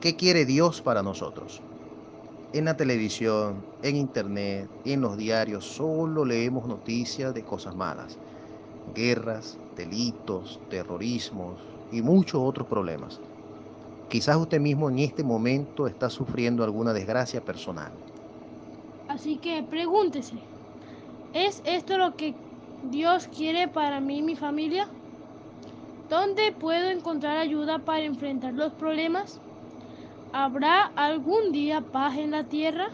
¿Qué quiere Dios para nosotros? En la televisión, en internet, en los diarios, solo leemos noticias de cosas malas. Guerras, delitos, terrorismos y muchos otros problemas. Quizás usted mismo en este momento está sufriendo alguna desgracia personal. Así que pregúntese, ¿es esto lo que Dios quiere para mí y mi familia? ¿Dónde puedo encontrar ayuda para enfrentar los problemas? ¿Habrá algún día paz en la tierra?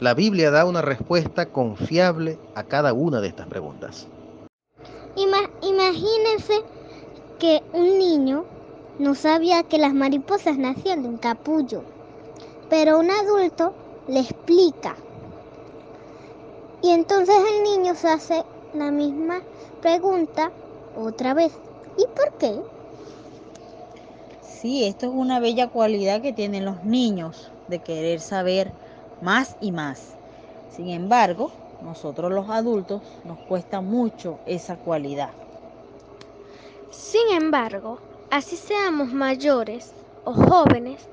La Biblia da una respuesta confiable a cada una de estas preguntas. imagínense que un niño no sabía que las mariposas nacían de un capullo, pero un adulto le explica. Y entonces el niño se hace la misma pregunta otra vez. ¿Y por qué? Sí, esto es una bella cualidad que tienen los niños de querer saber más y más. Sin embargo, nosotros los adultos nos cuesta mucho esa cualidad. Sin embargo, así seamos mayores o jóvenes,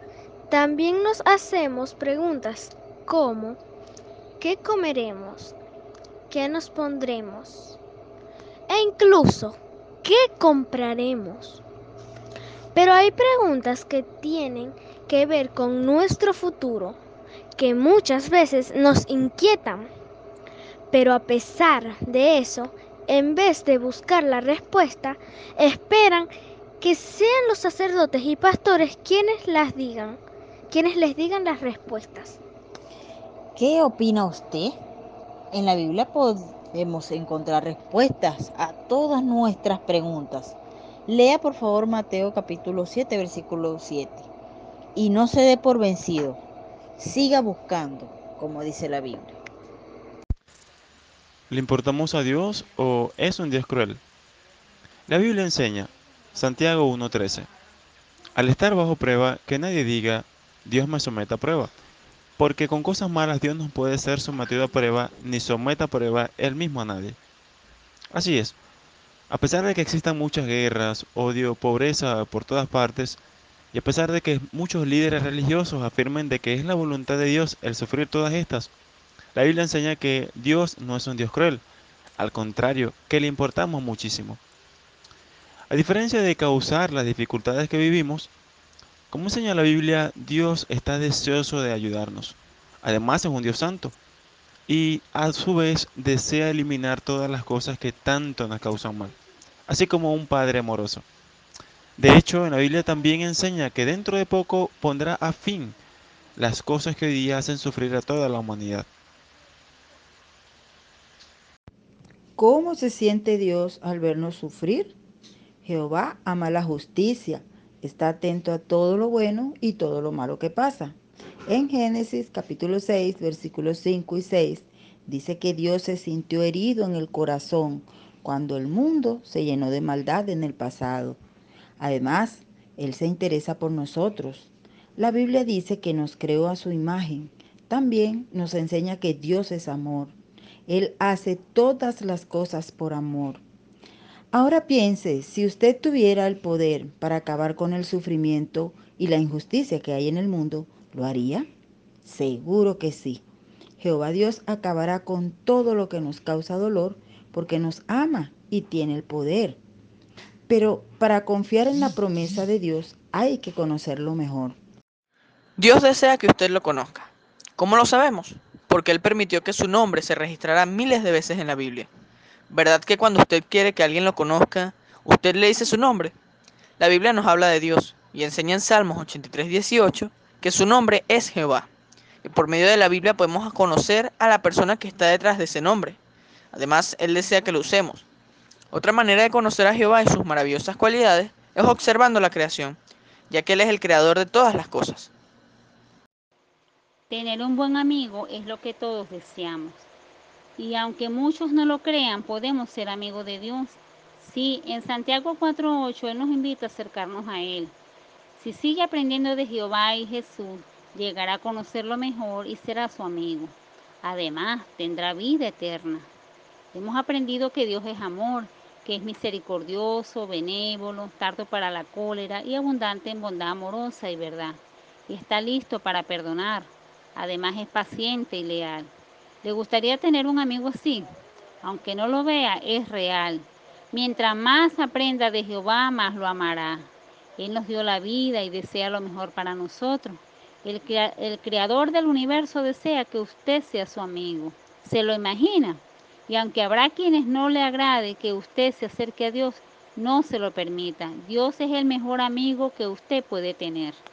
también nos hacemos preguntas como ¿qué comeremos? ¿Qué nos pondremos? E incluso ¿qué compraremos? Pero hay preguntas que tienen que ver con nuestro futuro, que muchas veces nos inquietan. Pero a pesar de eso, en vez de buscar la respuesta, esperan que sean los sacerdotes y pastores quienes las digan, quienes les digan las respuestas. ¿Qué opina usted? En la Biblia podemos encontrar respuestas a todas nuestras preguntas. Lea por favor Mateo capítulo 7, versículo 7. Y no se dé por vencido. Siga buscando, como dice la Biblia. ¿Le importamos a Dios o es un Dios cruel? La Biblia enseña, Santiago 1.13. Al estar bajo prueba, que nadie diga, Dios me someta a prueba, porque con cosas malas Dios no puede ser sometido a prueba, ni someta a prueba él mismo a nadie. Así es, a pesar de que existan muchas guerras, odio, pobreza por todas partes, y a pesar de que muchos líderes religiosos afirmen de que es la voluntad de Dios el sufrir todas estas, la Biblia enseña que Dios no es un Dios cruel, al contrario, que le importamos muchísimo. A diferencia de causar las dificultades que vivimos, como enseña la Biblia, Dios está deseoso de ayudarnos. Además es un Dios santo y a su vez desea eliminar todas las cosas que tanto nos causan mal, así como un Padre amoroso. De hecho, en la Biblia también enseña que dentro de poco pondrá a fin las cosas que hoy día hacen sufrir a toda la humanidad. ¿Cómo se siente Dios al vernos sufrir? Jehová ama la justicia, está atento a todo lo bueno y todo lo malo que pasa. En Génesis capítulo 6, versículos 5 y 6, dice que Dios se sintió herido en el corazón cuando el mundo se llenó de maldad en el pasado. Además, Él se interesa por nosotros. La Biblia dice que nos creó a su imagen. También nos enseña que Dios es amor. Él hace todas las cosas por amor. Ahora piense, si usted tuviera el poder para acabar con el sufrimiento y la injusticia que hay en el mundo, ¿lo haría? Seguro que sí. Jehová Dios acabará con todo lo que nos causa dolor porque nos ama y tiene el poder. Pero para confiar en la promesa de Dios hay que conocerlo mejor. Dios desea que usted lo conozca. ¿Cómo lo sabemos? Porque Él permitió que su nombre se registrara miles de veces en la Biblia. ¿Verdad que cuando usted quiere que alguien lo conozca, usted le dice su nombre? La Biblia nos habla de Dios y enseña en Salmos 83, 18 que su nombre es Jehová. Y por medio de la Biblia podemos conocer a la persona que está detrás de ese nombre. Además, Él desea que lo usemos. Otra manera de conocer a Jehová y sus maravillosas cualidades es observando la creación, ya que Él es el creador de todas las cosas. Tener un buen amigo es lo que todos deseamos. Y aunque muchos no lo crean, podemos ser amigos de Dios. Sí, en Santiago 4.8 Él nos invita a acercarnos a Él. Si sigue aprendiendo de Jehová y Jesús, llegará a conocerlo mejor y será su amigo. Además, tendrá vida eterna. Hemos aprendido que Dios es amor, que es misericordioso, benévolo, tardo para la cólera y abundante en bondad amorosa y verdad. Y está listo para perdonar. Además es paciente y leal. ¿Le gustaría tener un amigo así? Aunque no lo vea, es real. Mientras más aprenda de Jehová, más lo amará. Él nos dio la vida y desea lo mejor para nosotros. El, el, creador del universo desea que usted sea su amigo. ¿Se lo imagina? Y aunque habrá quienes no le agrade que usted se acerque a Dios, no se lo permita. Dios es el mejor amigo que usted puede tener.